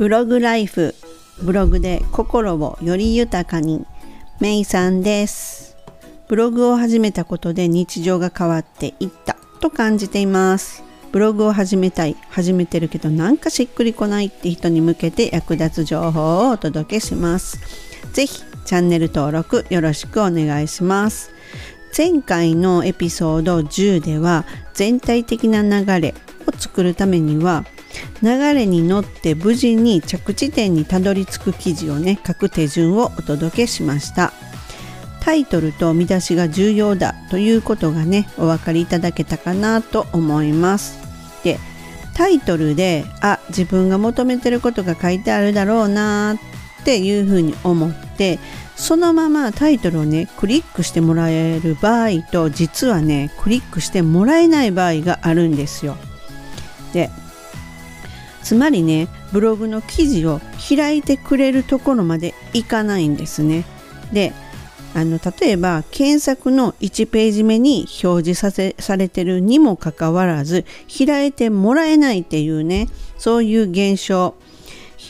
ブログライフブログで心をより豊かに。メイさんです。ブログを始めたことで日常が変わっていった。と感じています。ブログを始めたい。始めてるけどなんかしっくりこないって人に向けて役立つ情報をお届けします。ぜひチャンネル登録よろしくお願いします。前回のエピソード10では全体的な流れを作るためには流れに乗って無事に着地点にたどり着く記事をね書く手順をお届けしましたタイトルと見出しが重要だということがねお分かりいただけたかなと思いますでタイトルであ自分が求めてることが書いてあるだろうなっていうふうに思ってそのままタイトルをねクリックしてもらえる場合と実はねクリックしてもらえない場合があるんですよ。でつまりねブログの記事を開いてくれるところまでいかないんですね。であの例えば検索の1ページ目に表示させされてるにもかかわらず開いてもらえないっていうねそういう現象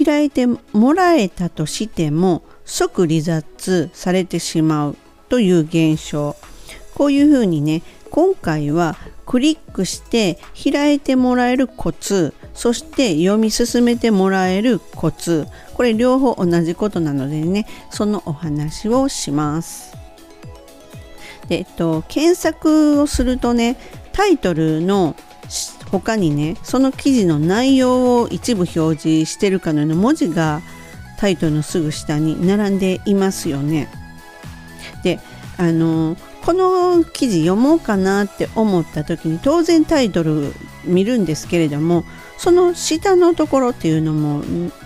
開いてもらえたとしても即離脱されてしまうという現象こういうふうにね今回はクリックして開いてもらえるコツそして読み進めてもらえるコツこれ両方同じことなのでねそのお話をしますで、えっと、検索をするとねタイトルの他にねその記事の内容を一部表示してるかのような文字がタイトルのすぐ下に並んでいますよね。であのこの記事読もうかなって思った時に当然タイトル見るんですけれどもその下のところっていうのも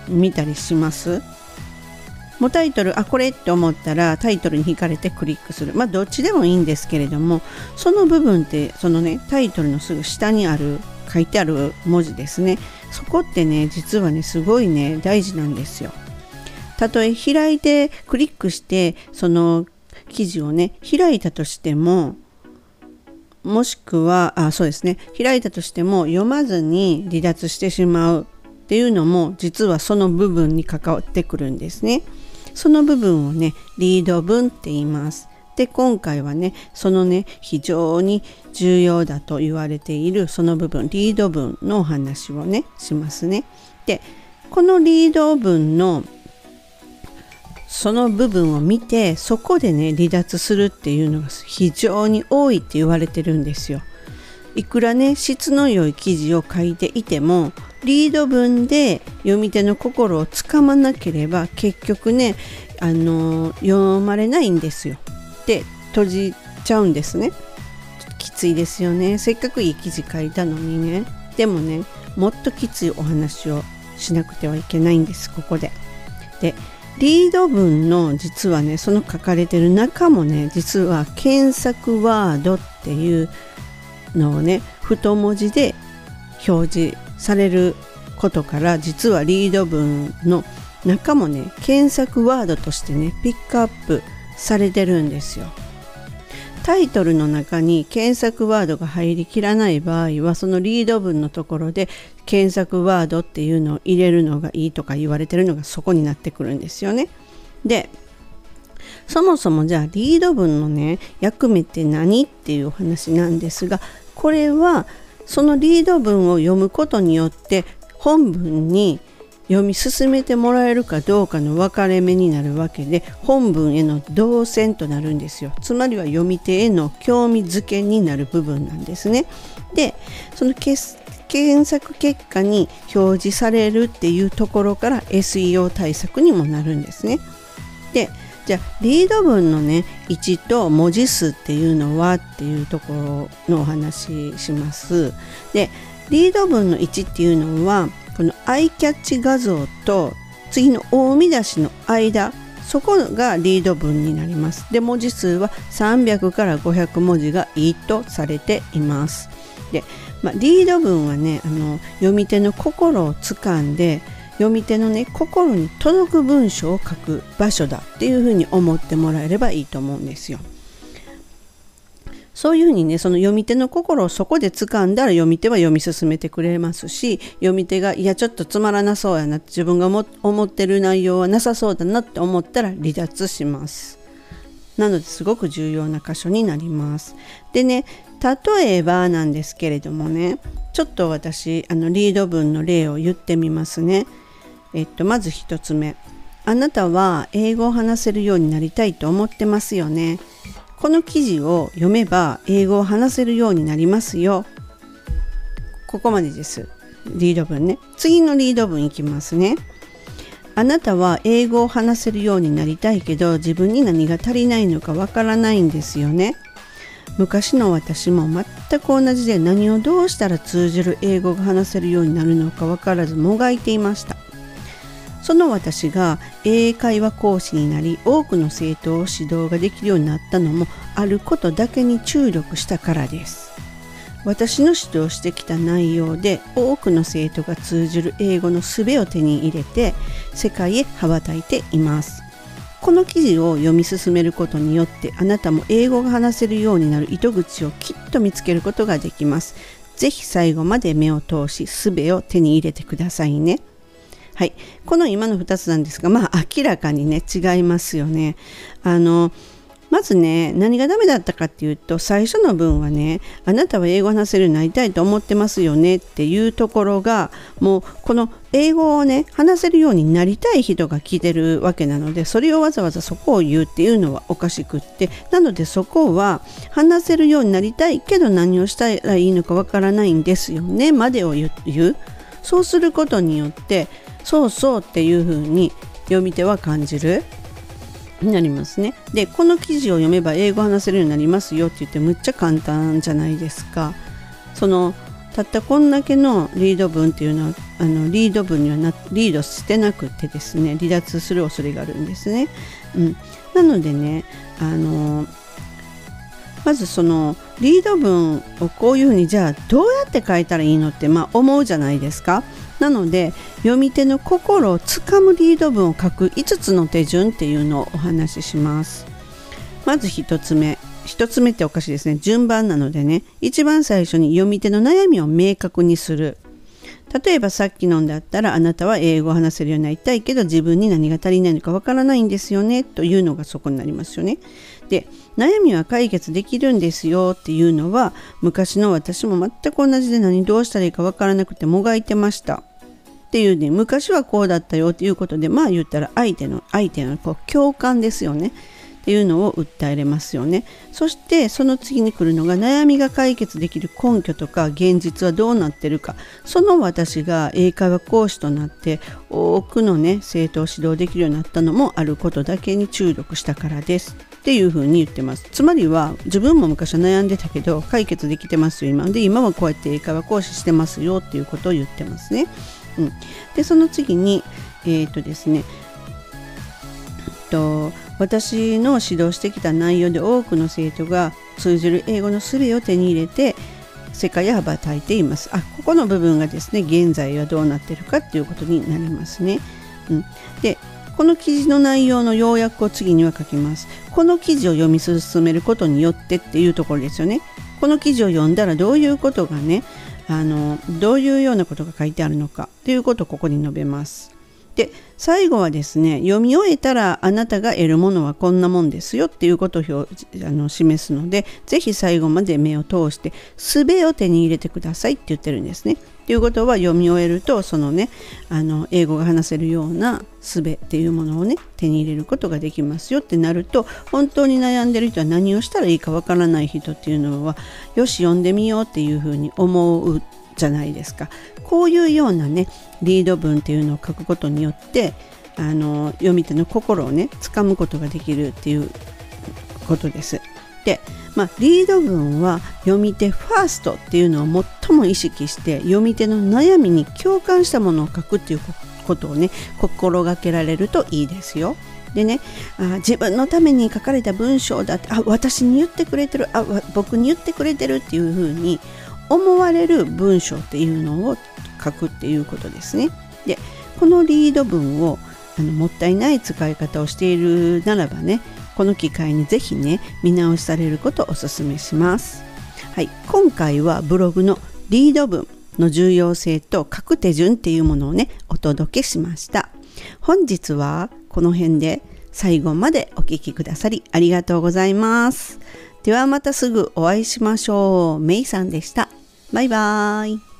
見たりします？もうタイトルあこれって思ったらタイトルに惹かれてクリックする。まあどっちでもいいんですけれどもその部分ってそのねタイトルのすぐ下にある書いてある文字ですね。そこってね実はねすごいね大事なんですよ。たとえ開いてクリックしてその記事をね開いたとしてももしくはあそうですね開いたとしても読まずに離脱してしまうっていうのも実はその部分に関わってくるんですね。その部分をねリード文って言います。で今回はねそのね非常に重要だと言われているその部分リード文のお話をねしますね。でこのリード文のその部分を見てそこでね離脱するっていうのが非常に多いって言われてるんですよ。いくらね質の良い記事を書いていてもリード文で読み手の心をつかまなければ結局ねあの読まれないんですよ。で閉じちゃうんですね。きついですよね。せっかくいい記事書いたのにね。でもねもっときついお話をしなくてはいけないんですここで。でリード文の実はねその書かれてる中もね実は検索ワードっていうのをね太文字で表示されることから実はリード文の中もね検索ワードとしてねピックアップされてるんですよ。タイトルの中に検索ワードが入りきらない場合はそのリード文のところで検索ワードっていうのを入れるのがいいとか言われてるのがそこになってくるんですよね。でそもそもじゃあリード文のね役目って何っていうお話なんですがこれはそのリード文を読むことによって本文に読み進めてもらえるかどうかの分かれ目になるわけで本文への動線となるんですよつまりは読み手への興味づけになる部分なんですねでその検索結果に表示されるっていうところから SEO 対策にもなるんですね。でじゃあリード文のね位置と文字数っていうのはっていうところのお話します。でリード文の位置っていうのはこのアイキャッチ画像と次の大見出しの間そこがリード文になります。で文字数は300から500文字がいいとされています。で、まあ、リード文はねあの読み手の心をつかんで読み手のね心に届く文章を書く場所だっていうふうに思ってもらえればいいと思うんですよそういうふうにねその読み手の心をそこで掴んだら読み手は読み進めてくれますし読み手がいやちょっとつまらなそうやな自分が思ってる内容はなさそうだなって思ったら離脱します。なのですごく重要な箇所になります。でね例えばなんですけれどもねちょっと私あのリード文の例を言ってみますね。えっとまず1つ目あなたは英語を話せるようになりたいと思ってますよね。この記事を読めば英語を話せるようになりますよ。ここまでです。リード文ね。次のリード文いきますね。あなたは英語を話せるようになりたいけど自分に何が足りないのかわからないんですよね。昔の私も全く同じで何をどうしたら通じる英語が話せるようになるのか分からずもがいていました。その私が英会話講師になり多くの生徒を指導ができるようになったのもあることだけに注力したからです私の指導してきた内容で多くの生徒が通じる英語の術を手に入れて世界へ羽ばたいていますこの記事を読み進めることによってあなたも英語が話せるようになる糸口をきっと見つけることができますぜひ最後まで目を通し術を手に入れてくださいね。はい、この今の2つなんですが、まあ、明らかにね違いますよね。あのまずね何がダメだったかっていうと最初の文はねあなたは英語話せるようになりたいと思ってますよねっていうところがもうこの英語をね話せるようになりたい人が聞いてるわけなのでそれをわざわざそこを言うっていうのはおかしくってなのでそこは話せるようになりたいけど何をしたらいいのかわからないんですよねまでを言う。そうすることによってそうそうっていう風に読み手は感じる。になりますね。でこの記事を読めば英語話せるようになりますよって言ってむっちゃ簡単じゃないですか。そのたったこんだけのリード文っていうのはあのリード文にはなリードしてなくてですね離脱する恐れがあるんですね。うん、なのでねあのまずそのリード文をこういうふうにじゃあどうやって書いたらいいのって、まあ、思うじゃないですか。なので読み手の心をつかむリード文を書く5つの手順っていうのをお話しします。まず1つ目。1つ目っておかしいですね。順番なのでね。一番最初に読み手の悩みを明確にする。例えばさっきのんだったらあなたは英語を話せるようになりたいけど自分に何が足りないのかわからないんですよね。というのがそこになりますよね。で悩みは解決できるんですよ。っていうのは昔の私も全く同じで何どうしたらいいかわからなくてもがいてました。っていうね昔はこうだったよっていうことでまあ言ったら相手の相手のこう共感ですよね。っていうのを訴えれますよね。そしてその次に来るのが悩みが解決できる根拠とか現実はどうなってるか。その私が英会話講師となって多くのね生徒を指導できるようになったのもあることだけに注力したからです。っていうふうに言ってます。つまりは自分も昔は悩んでたけど解決できてますよ今。で今はこうやって英会話講師してますよっていうことを言ってますね。うん、でその次にえ、ー、とですねと私の指導してきた内容で多くの生徒が通じる英語の術を手に入れて世界へ羽ばたいています。あここの部分がですね現在はどうなってるかっていうことになりますね。うん、でこの記事の内容の要約を次には書きます。この記事を読み進めることによってっていうところですよね。この記事を読んだらどういうことがねあのどういうようなことが書いてあるのかということをここに述べます。で最後はですね読み終えたらあなたが得るものはこんなもんですよっていうことを表あの示すので是非最後まで目を通して術を手に入れてくださいって言ってるんですね。ということは読み終えるとそのねあの英語が話せるような術っていうものをね手に入れることができますよってなると本当に悩んでる人は何をしたらいいかわからない人っていうのはよし読んでみようっていうふうに思うじゃないですか。こういうようなねリード文っていうのを書くことによってあの読み手の心をね掴むことができるっていうことです。でまあ、リード文は読み手ファーストっていうのを最も意識して読み手の悩みに共感したものを書くっていうことをね心がけられるといいですよ。でねあ自分のために書かれた文章だってあ私に言ってくれてるあ僕に言ってくれてるっていうふうに思われる文章っていうのを書くっていうことですね。でこのリード文をあのもったいない使い方をしているならばねこの機会にぜひね見直しされることをお勧めしますはい今回はブログのリード文の重要性と書く手順っていうものをねお届けしました本日はこの辺で最後までお聴きくださりありがとうございますではまたすぐお会いしましょう。メイさんでした。バイバーイ。